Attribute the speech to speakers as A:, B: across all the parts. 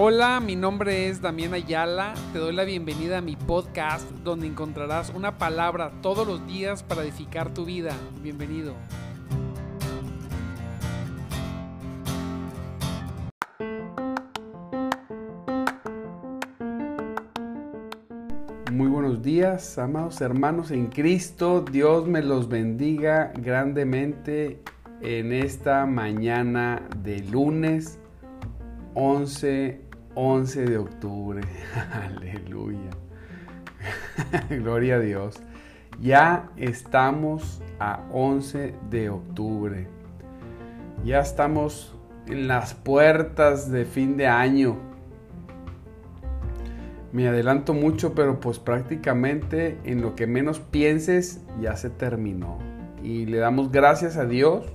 A: Hola, mi nombre es Damián Ayala. Te doy la bienvenida a mi podcast donde encontrarás una palabra todos los días para edificar tu vida. Bienvenido.
B: Muy buenos días, amados hermanos en Cristo. Dios me los bendiga grandemente en esta mañana de lunes 11, 11 de octubre. Aleluya. Gloria a Dios. Ya estamos a 11 de octubre. Ya estamos en las puertas de fin de año. Me adelanto mucho, pero pues prácticamente en lo que menos pienses ya se terminó. Y le damos gracias a Dios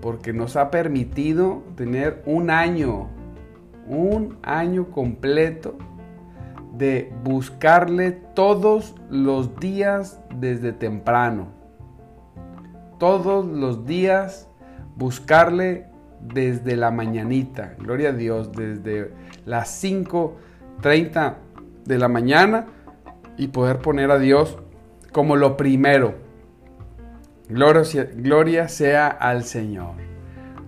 B: porque nos ha permitido tener un año un año completo de buscarle todos los días desde temprano. Todos los días buscarle desde la mañanita. Gloria a Dios, desde las 5.30 de la mañana y poder poner a Dios como lo primero. Gloria, gloria sea al Señor.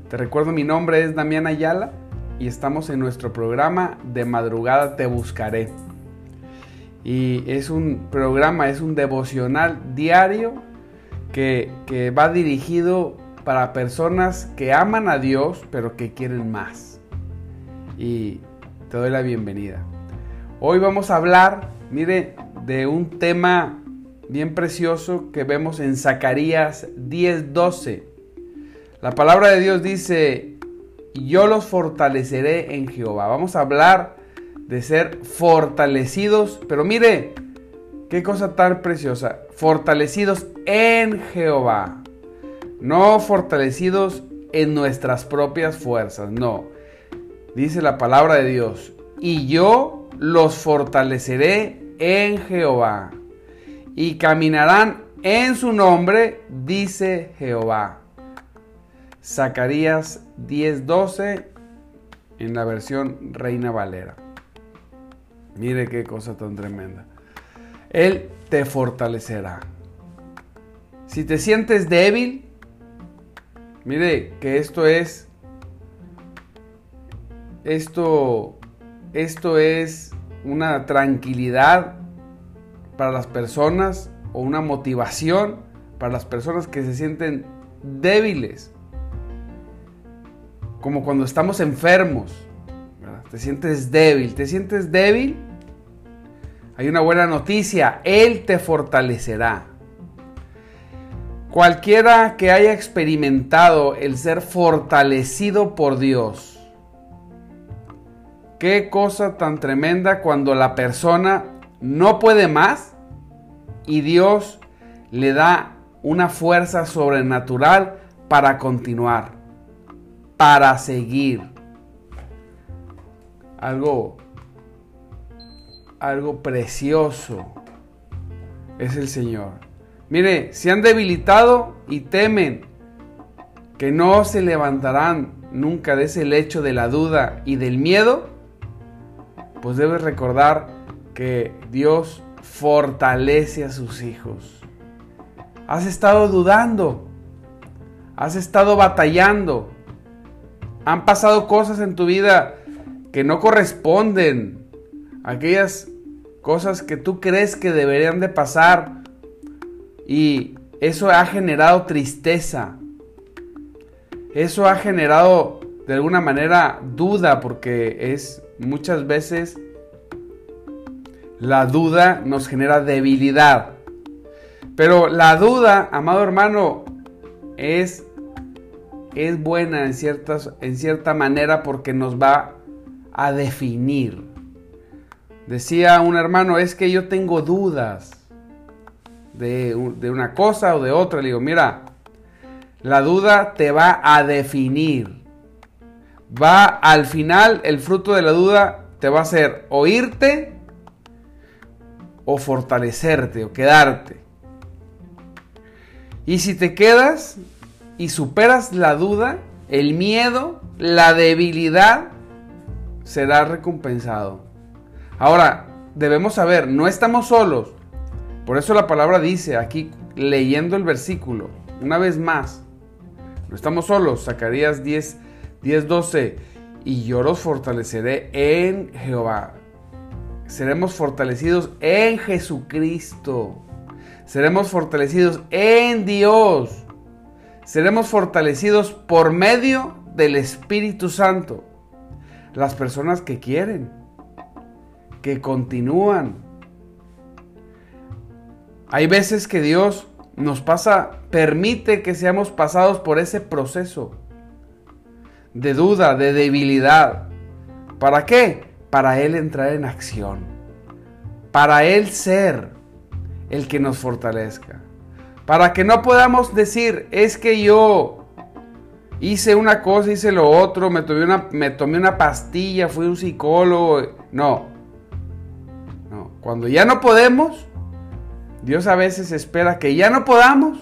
B: Te recuerdo, mi nombre es Damián Ayala y estamos en nuestro programa de madrugada Te Buscaré. Y es un programa, es un devocional diario que, que va dirigido para personas que aman a Dios pero que quieren más. Y te doy la bienvenida. Hoy vamos a hablar, mire, de un tema bien precioso que vemos en Zacarías 10:12. La palabra de Dios dice, yo los fortaleceré en Jehová. Vamos a hablar de ser fortalecidos, pero mire, qué cosa tan preciosa, fortalecidos en Jehová, no fortalecidos en nuestras propias fuerzas, no. Dice la palabra de Dios, y yo los fortaleceré en Jehová, y caminarán en su nombre, dice Jehová. Zacarías 10:12 en la versión Reina Valera. Mire qué cosa tan tremenda. Él te fortalecerá. Si te sientes débil, mire que esto es esto esto es una tranquilidad para las personas o una motivación para las personas que se sienten débiles como cuando estamos enfermos. Te sientes débil, te sientes débil. Hay una buena noticia, Él te fortalecerá. Cualquiera que haya experimentado el ser fortalecido por Dios, qué cosa tan tremenda cuando la persona no puede más y Dios le da una fuerza sobrenatural para continuar para seguir. Algo, algo precioso es el Señor. Mire, se han debilitado y temen que no se levantarán nunca de ese lecho de la duda y del miedo, pues debes recordar que Dios fortalece a sus hijos. Has estado dudando, has estado batallando, han pasado cosas en tu vida que no corresponden. Aquellas cosas que tú crees que deberían de pasar. Y eso ha generado tristeza. Eso ha generado de alguna manera duda porque es muchas veces la duda nos genera debilidad. Pero la duda, amado hermano, es es buena en, ciertas, en cierta manera porque nos va a definir. Decía un hermano, es que yo tengo dudas de, de una cosa o de otra. Le digo, mira, la duda te va a definir. Va al final, el fruto de la duda te va a hacer oírte o fortalecerte o quedarte. Y si te quedas, y superas la duda, el miedo, la debilidad, será recompensado. Ahora, debemos saber, no estamos solos. Por eso la palabra dice aquí, leyendo el versículo, una vez más, no estamos solos. Zacarías 10, 10 12. Y yo los fortaleceré en Jehová. Seremos fortalecidos en Jesucristo. Seremos fortalecidos en Dios. Seremos fortalecidos por medio del Espíritu Santo. Las personas que quieren, que continúan. Hay veces que Dios nos pasa, permite que seamos pasados por ese proceso de duda, de debilidad. ¿Para qué? Para Él entrar en acción. Para Él ser el que nos fortalezca. Para que no podamos decir, es que yo hice una cosa, hice lo otro, me tomé una, me tomé una pastilla, fui un psicólogo. No. No. Cuando ya no podemos, Dios a veces espera que ya no podamos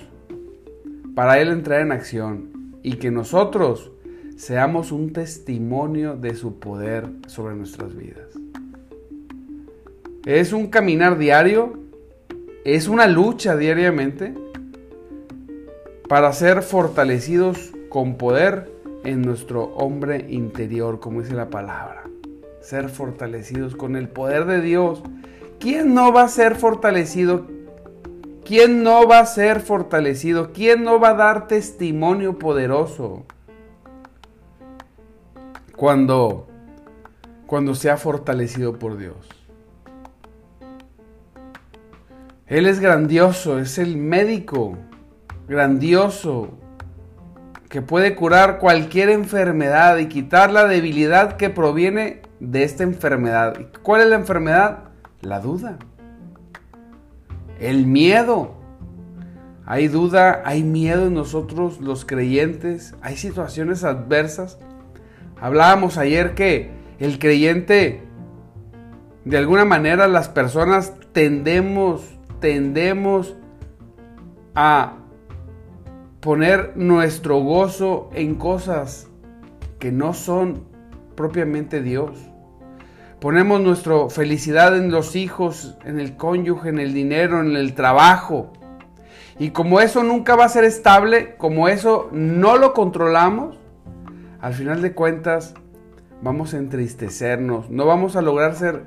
B: para Él entrar en acción y que nosotros seamos un testimonio de su poder sobre nuestras vidas. Es un caminar diario, es una lucha diariamente para ser fortalecidos con poder en nuestro hombre interior, como dice la palabra. Ser fortalecidos con el poder de Dios. ¿Quién no va a ser fortalecido ¿Quién no va a ser fortalecido? ¿Quién no va a dar testimonio poderoso? Cuando, cuando sea fortalecido por Dios. Él es grandioso, es el médico grandioso que puede curar cualquier enfermedad y quitar la debilidad que proviene de esta enfermedad. ¿Cuál es la enfermedad? La duda el miedo. Hay duda, hay miedo en nosotros los creyentes, hay situaciones adversas. Hablábamos ayer que el creyente, de alguna manera las personas tendemos, tendemos a poner nuestro gozo en cosas que no son propiamente Dios. Ponemos nuestra felicidad en los hijos, en el cónyuge, en el dinero, en el trabajo. Y como eso nunca va a ser estable, como eso no lo controlamos, al final de cuentas vamos a entristecernos, no vamos a lograr ser,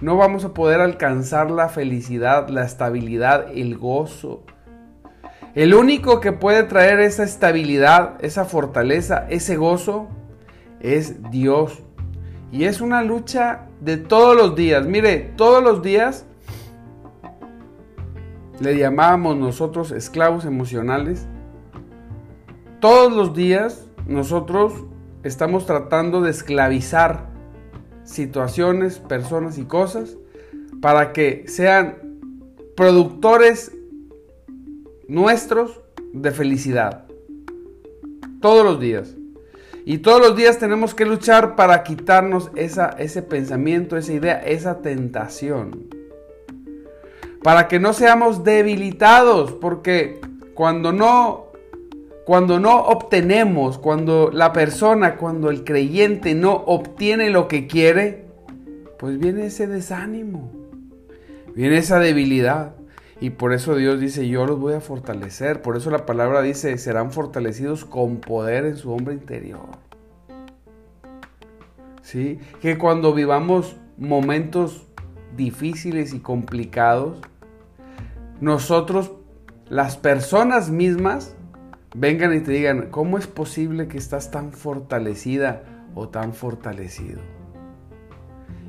B: no vamos a poder alcanzar la felicidad, la estabilidad, el gozo. El único que puede traer esa estabilidad, esa fortaleza, ese gozo, es Dios. Y es una lucha de todos los días. Mire, todos los días le llamábamos nosotros esclavos emocionales. Todos los días nosotros estamos tratando de esclavizar situaciones, personas y cosas para que sean productores nuestros de felicidad. Todos los días. Y todos los días tenemos que luchar para quitarnos esa, ese pensamiento, esa idea, esa tentación. Para que no seamos debilitados, porque cuando no, cuando no obtenemos, cuando la persona, cuando el creyente no obtiene lo que quiere, pues viene ese desánimo, viene esa debilidad. Y por eso Dios dice, yo los voy a fortalecer. Por eso la palabra dice, serán fortalecidos con poder en su hombre interior. ¿Sí? Que cuando vivamos momentos difíciles y complicados, nosotros, las personas mismas, vengan y te digan, ¿cómo es posible que estás tan fortalecida o tan fortalecido?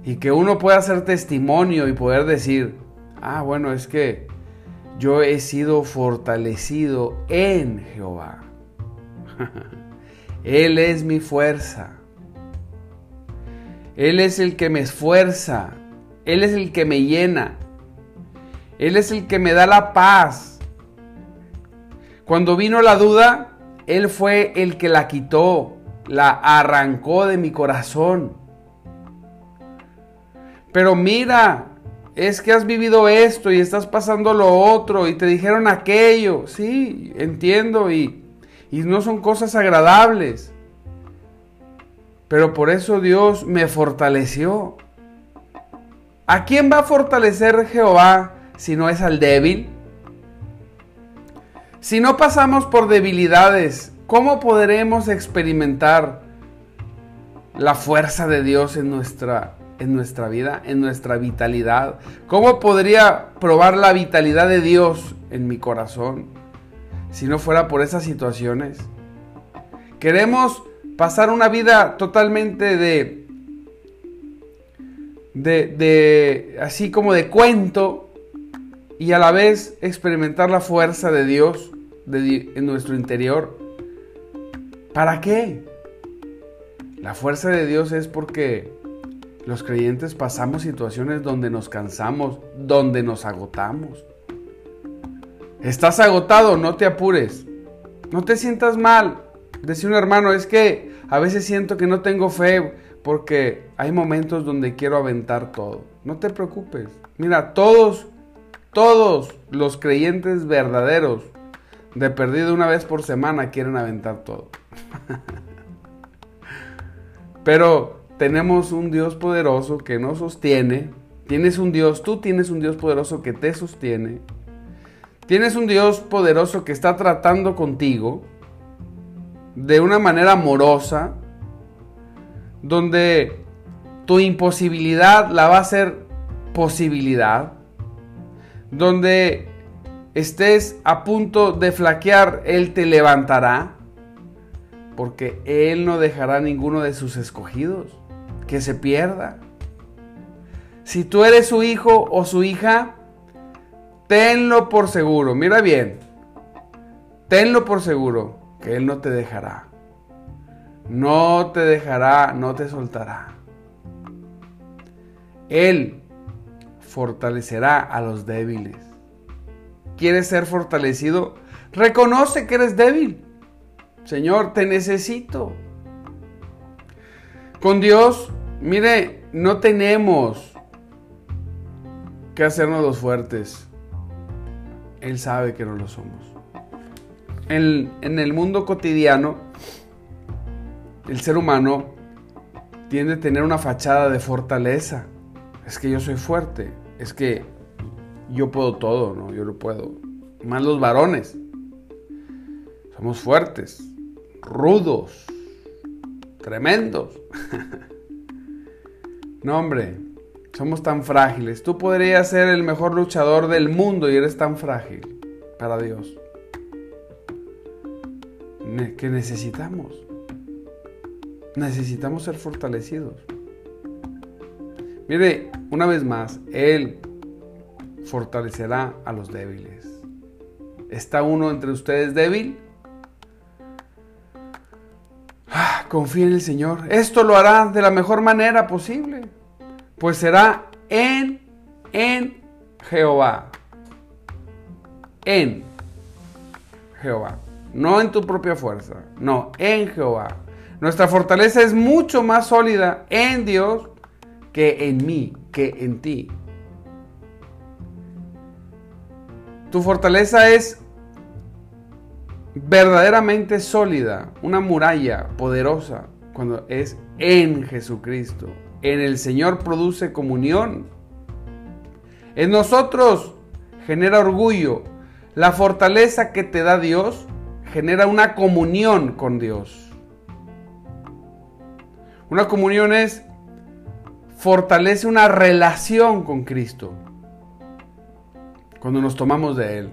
B: Y que uno pueda hacer testimonio y poder decir, ah, bueno, es que yo he sido fortalecido en Jehová. Él es mi fuerza. Él es el que me esfuerza. Él es el que me llena. Él es el que me da la paz. Cuando vino la duda, Él fue el que la quitó, la arrancó de mi corazón. Pero mira, es que has vivido esto y estás pasando lo otro y te dijeron aquello. Sí, entiendo y, y no son cosas agradables. Pero por eso Dios me fortaleció. ¿A quién va a fortalecer Jehová si no es al débil? Si no pasamos por debilidades, ¿cómo podremos experimentar la fuerza de Dios en nuestra, en nuestra vida, en nuestra vitalidad? ¿Cómo podría probar la vitalidad de Dios en mi corazón si no fuera por esas situaciones? Queremos pasar una vida totalmente de, de, así como de cuento y a la vez experimentar la fuerza de Dios en nuestro interior. ¿Para qué? La fuerza de Dios es porque los creyentes pasamos situaciones donde nos cansamos, donde nos agotamos. Estás agotado, no te apures. No te sientas mal. Decía un hermano, es que a veces siento que no tengo fe porque hay momentos donde quiero aventar todo. No te preocupes. Mira, todos, todos los creyentes verdaderos de perdido una vez por semana quieren aventar todo. Pero tenemos un Dios poderoso que nos sostiene. Tienes un Dios, tú tienes un Dios poderoso que te sostiene. Tienes un Dios poderoso que está tratando contigo de una manera amorosa, donde tu imposibilidad la va a hacer posibilidad, donde estés a punto de flaquear, Él te levantará, porque Él no dejará a ninguno de sus escogidos que se pierda. Si tú eres su hijo o su hija, tenlo por seguro, mira bien, tenlo por seguro que Él no te dejará. No te dejará, no te soltará. Él fortalecerá a los débiles. ¿Quieres ser fortalecido? Reconoce que eres débil. Señor, te necesito. Con Dios, mire, no tenemos que hacernos los fuertes. Él sabe que no lo somos en, el mundo cotidiano, el ser humano tiende a tener una fachada de fortaleza. Es que yo soy fuerte, es que yo puedo todo, ¿no? Yo lo puedo. Más los varones. Somos fuertes, rudos, tremendos. No, hombre, somos tan frágiles. Tú podrías ser el mejor luchador del mundo y eres tan frágil para Dios que necesitamos. Necesitamos ser fortalecidos. Mire, una vez más, Él fortalecerá a los débiles. ¿Está uno entre ustedes débil? Confía en el Señor. Esto lo hará de la mejor manera posible. Pues será en, en Jehová. En Jehová no en tu propia fuerza, no, en Jehová. Nuestra fortaleza es mucho más sólida en Dios que en mí, que en ti. Tu fortaleza es verdaderamente sólida, una muralla poderosa cuando es en Jesucristo. En el Señor produce comunión. En nosotros genera orgullo. La fortaleza que te da Dios genera una comunión con Dios. Una comunión es, fortalece una relación con Cristo. Cuando nos tomamos de Él.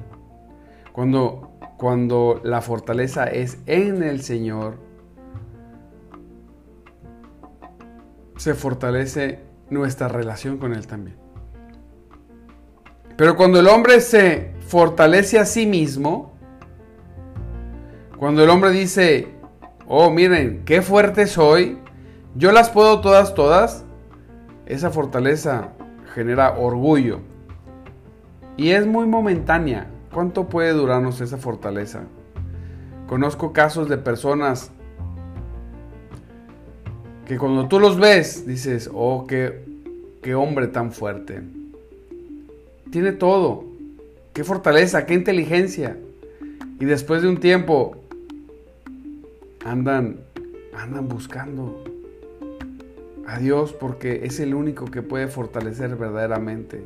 B: Cuando, cuando la fortaleza es en el Señor, se fortalece nuestra relación con Él también. Pero cuando el hombre se fortalece a sí mismo, cuando el hombre dice, oh, miren, qué fuerte soy, yo las puedo todas, todas, esa fortaleza genera orgullo. Y es muy momentánea. ¿Cuánto puede durarnos esa fortaleza? Conozco casos de personas que cuando tú los ves dices, oh, qué, hombre tan fuerte. Tiene todo. Qué fortaleza, qué inteligencia. Y después de un tiempo andan, andan buscando a Dios porque es el único que puede fortalecer verdaderamente.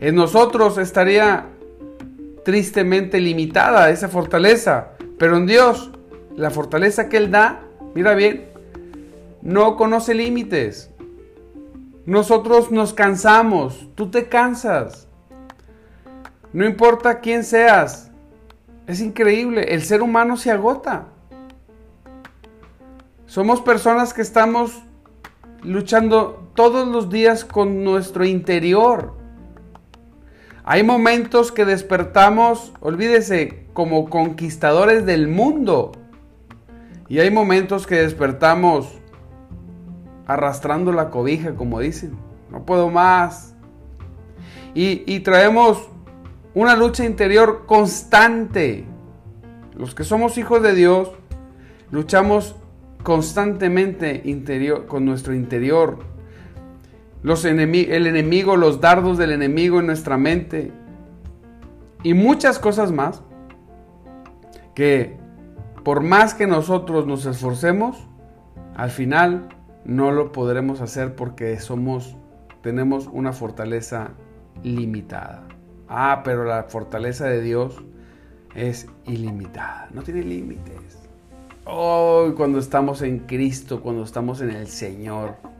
B: En nosotros estaría tristemente limitada esa fortaleza, pero en Dios, la fortaleza que Él da, mira bien, no conoce límites. Nosotros nos cansamos, tú te cansas. No importa quién seas, es increíble, el ser humano se agota. Somos personas que estamos luchando todos los días con nuestro interior. Hay momentos que despertamos, olvídese, como conquistadores del mundo. Y hay momentos que despertamos arrastrando la cobija, como dicen. No puedo más. Y, y traemos una lucha interior constante. Los que somos hijos de Dios, luchamos constantemente interior, con nuestro interior. Los el enemigo, los dardos del enemigo en nuestra mente. Y muchas cosas más que por más que nosotros nos esforcemos, al final no lo podremos hacer porque somos tenemos una fortaleza limitada. Ah, pero la fortaleza de Dios es ilimitada, no tiene límites. Oh, cuando estamos en Cristo, cuando estamos en el Señor,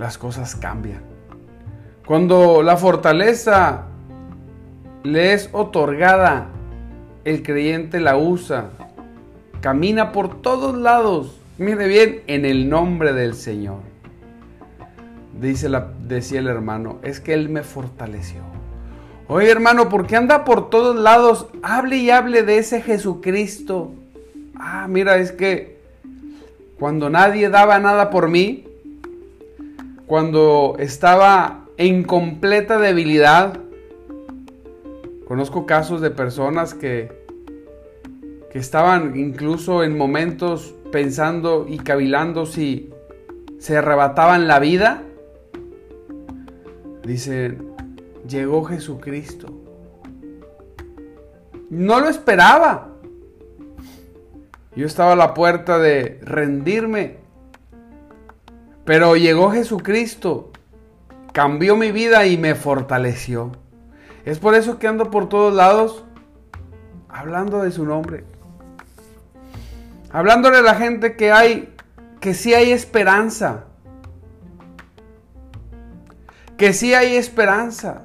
B: las cosas cambian. Cuando la fortaleza le es otorgada, el creyente la usa, camina por todos lados, mire bien, en el nombre del Señor. Dice la, decía el hermano, es que Él me fortaleció. Oye hermano, ¿por qué anda por todos lados? Hable y hable de ese Jesucristo. Ah, mira, es que cuando nadie daba nada por mí, cuando estaba en completa debilidad, conozco casos de personas que, que estaban incluso en momentos pensando y cavilando si se arrebataban la vida. Dicen, llegó Jesucristo. No lo esperaba. Yo estaba a la puerta de rendirme. Pero llegó Jesucristo. Cambió mi vida y me fortaleció. Es por eso que ando por todos lados hablando de su nombre. Hablándole a la gente que hay, que sí hay esperanza. Que sí hay esperanza.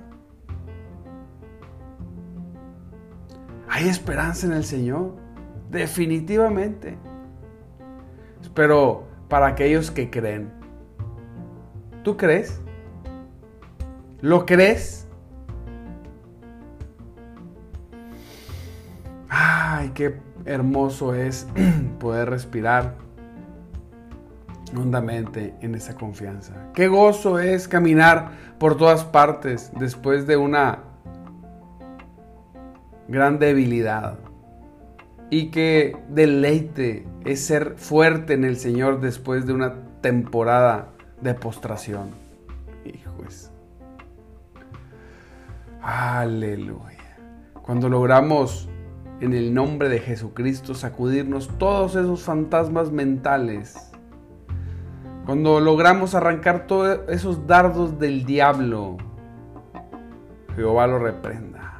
B: Hay esperanza en el Señor, definitivamente. Pero para aquellos que creen, ¿tú crees? ¿Lo crees? Ay, qué hermoso es poder respirar hondamente en esa confianza. Qué gozo es caminar por todas partes después de una gran debilidad. Y que deleite es ser fuerte en el Señor después de una temporada de postración. Hijos. Aleluya. Cuando logramos en el nombre de Jesucristo sacudirnos todos esos fantasmas mentales. Cuando logramos arrancar todos esos dardos del diablo, Jehová lo reprenda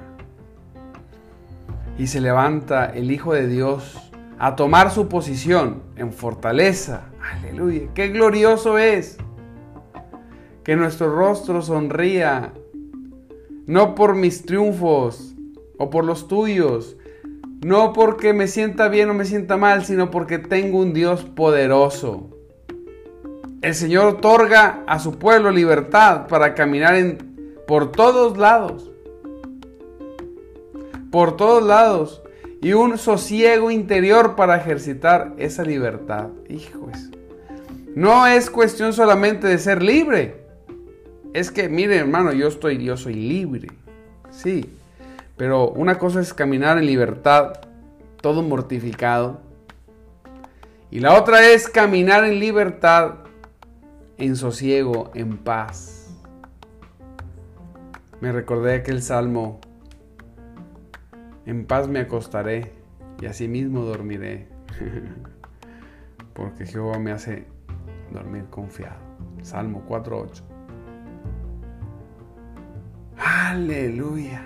B: y se levanta el Hijo de Dios a tomar su posición en fortaleza. Aleluya, qué glorioso es que nuestro rostro sonría, no por mis triunfos o por los tuyos, no porque me sienta bien o me sienta mal, sino porque tengo un Dios poderoso. El Señor otorga a su pueblo libertad para caminar por todos lados por todos lados y un sosiego interior para ejercitar esa libertad. Hijos, no es cuestión solamente de ser libre. Es que, mire hermano, yo estoy, yo soy libre. Sí, pero una cosa es caminar en libertad, todo mortificado. Y la otra es caminar en libertad, en sosiego, en paz. Me recordé aquel salmo en paz me acostaré y asimismo dormiré. porque Jehová me hace dormir confiado. Salmo 4.8. Aleluya.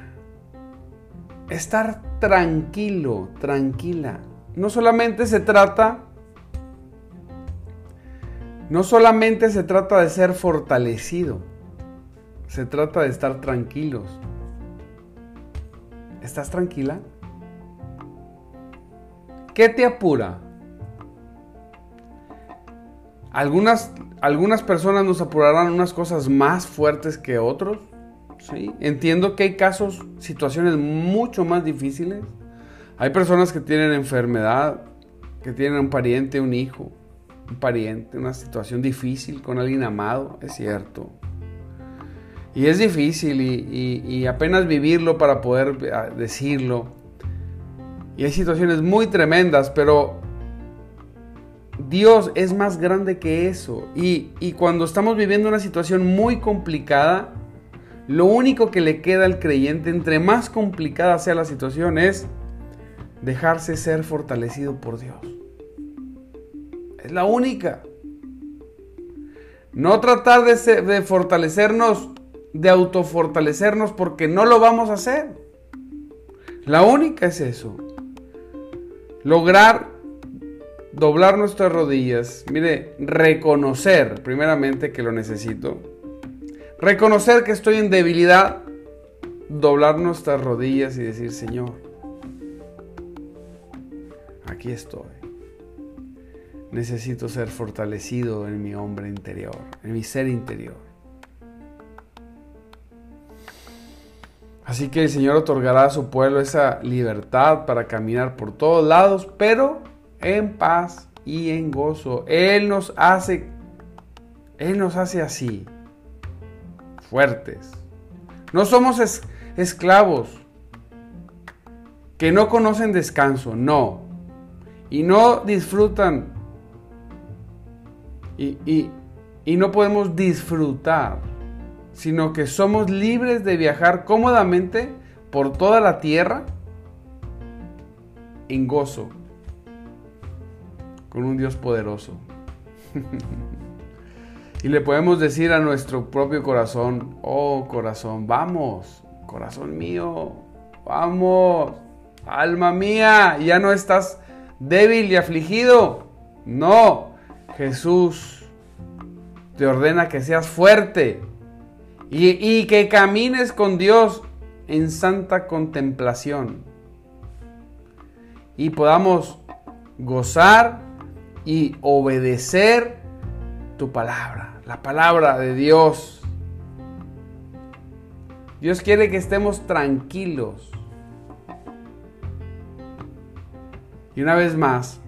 B: Estar tranquilo, tranquila. No solamente se trata no solamente se trata de ser fortalecido, se trata de estar tranquilos. ¿Estás tranquila? ¿Qué te apura? Algunas, algunas personas nos apurarán unas cosas más fuertes que otros. ¿Sí? Entiendo que hay casos, situaciones mucho más difíciles. Hay personas que tienen enfermedad, que tienen un pariente, un hijo, un pariente, una situación difícil con alguien amado, es cierto. Y es difícil y, apenas vivirlo para poder ah, decirlo. Y hay situaciones muy tremendas, pero Dios es más grande que eso. Y, y cuando estamos viviendo una situación muy complicada, lo único que le queda al creyente, entre más complicada sea la situación, es dejarse ser fortalecido por Dios. Es la única. No tratar de, de fortalecernos, de autofortalecernos porque no lo vamos a hacer. La única es eso. Lograr doblar nuestras rodillas. Mire, reconocer primeramente que lo necesito. Reconocer que estoy en debilidad. Doblar nuestras rodillas y decir, Señor, aquí estoy necesito ser fortalecido en mi hombre interior, en mi ser interior. Así que el Señor otorgará a su pueblo esa libertad para caminar por todos lados, pero en paz y en gozo. Él nos hace, Él nos hace así, fuertes. No somos esclavos que no conocen descanso, no. Y no disfrutan y, no podemos disfrutar, sino que somos libres de viajar cómodamente por toda la tierra en gozo, con un Dios poderoso. y le podemos decir a nuestro propio corazón, oh corazón, vamos, corazón mío, vamos, alma mía, ya no estás débil y afligido. No, Jesús te ordena que seas fuerte y, que camines con Dios en santa contemplación y podamos gozar y obedecer tu palabra, la palabra de Dios. Dios quiere que estemos tranquilos. Y una vez más,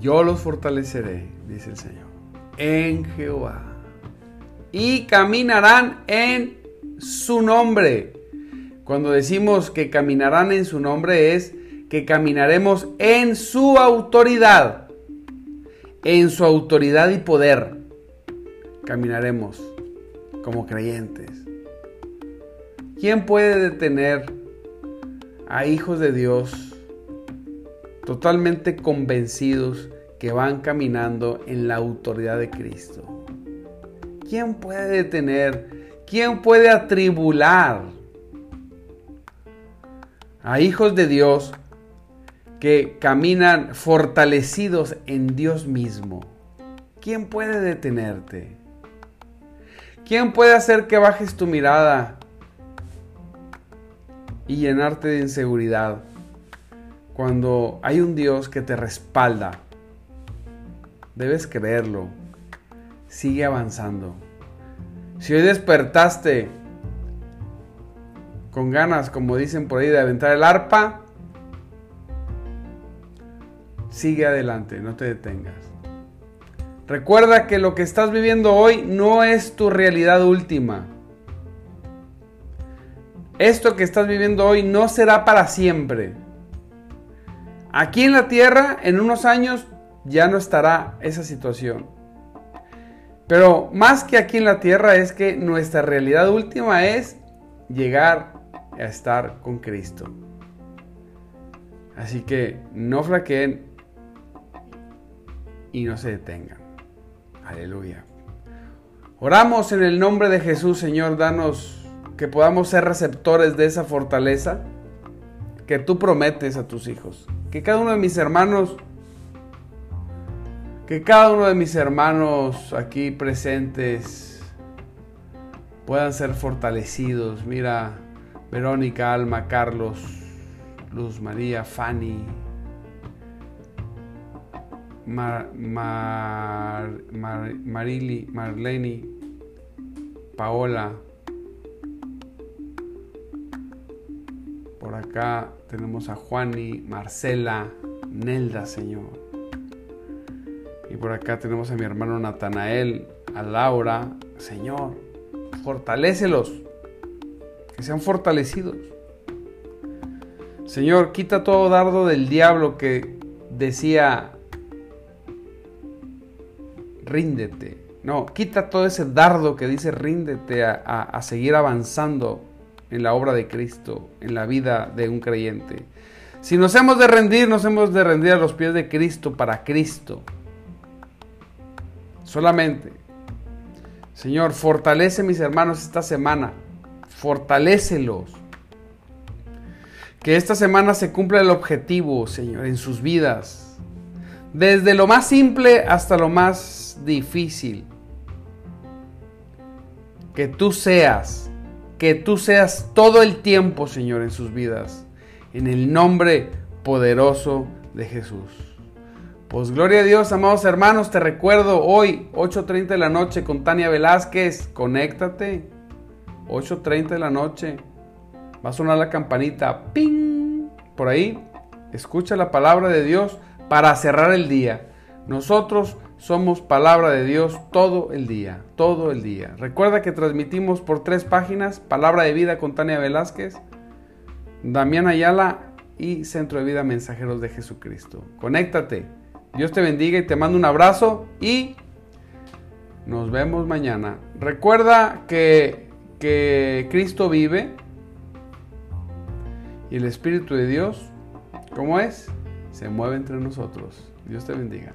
B: yo los fortaleceré, dice el Señor, en Jehová. Y caminarán en su nombre. Cuando decimos que caminarán en su nombre es que caminaremos en su autoridad. En su autoridad y poder. Caminaremos como creyentes. ¿Quién puede detener a hijos de Dios totalmente convencidos que van caminando en la autoridad de Cristo. ¿Quién puede detener? ¿Quién puede atribular a hijos de Dios que caminan fortalecidos en Dios mismo? ¿Quién puede detenerte? ¿Quién puede hacer que bajes tu mirada y llenarte de inseguridad? cuando hay un Dios que te respalda, debes creerlo. Sigue avanzando. Si hoy despertaste con ganas, como dicen por ahí, de aventar el arpa, sigue adelante, no te detengas. Recuerda que lo que estás viviendo hoy no es tu realidad última. Esto que estás viviendo hoy no será para siempre. Aquí en la tierra, en unos años, ya no estará esa situación. Pero más que aquí en la tierra es que nuestra realidad última es llegar a estar con Cristo. Así que no flaqueen, y no se detengan. Aleluya. Oramos en el nombre de Jesús, Señor, danos que podamos ser receptores de esa fortaleza que tú prometes a tus hijos. Que cada uno de mis hermanos, que cada uno de mis hermanos aquí presentes puedan ser fortalecidos. Mira, Verónica, Alma, Carlos, Luz María, Fanny, Mar, Marili, Marlene, Paola. Por acá tenemos a Juani, Marcela, Nelda, Señor. Y por acá tenemos a mi hermano Natanael, a Laura, Señor. Fortalécelos, que sean fortalecidos. Señor, quita todo dardo del diablo que decía ríndete. No, quita todo ese dardo que dice ríndete a, seguir avanzando en la obra de Cristo, en la vida de un creyente. Si nos hemos de rendir, nos hemos de rendir a los pies de Cristo para Cristo. Solamente. Señor, fortalece mis hermanos esta semana. Fortalécelos. Que esta semana se cumpla el objetivo, Señor, en sus vidas. Desde lo más simple hasta lo más difícil. Que tú seas, que tú seas todo el tiempo, Señor, en sus vidas. En el nombre poderoso de Jesús. Pues gloria a Dios, amados hermanos, te recuerdo hoy, 8.30 de la noche con Tania Velázquez, conéctate. 8.30 de la noche. Va a sonar la campanita. ¡Ping! Por ahí, escucha la palabra de Dios para cerrar el día. Nosotros somos palabra de Dios todo el día, todo el día. Recuerda que transmitimos por tres páginas, Palabra de Vida con Tania Velázquez, Damián Ayala y Centro de Vida Mensajeros de Jesucristo. Conéctate. Dios te bendiga y te mando un abrazo y nos vemos mañana. Recuerda que, que Cristo vive y el Espíritu de Dios, ¿cómo es? Se mueve entre nosotros. Dios te bendiga.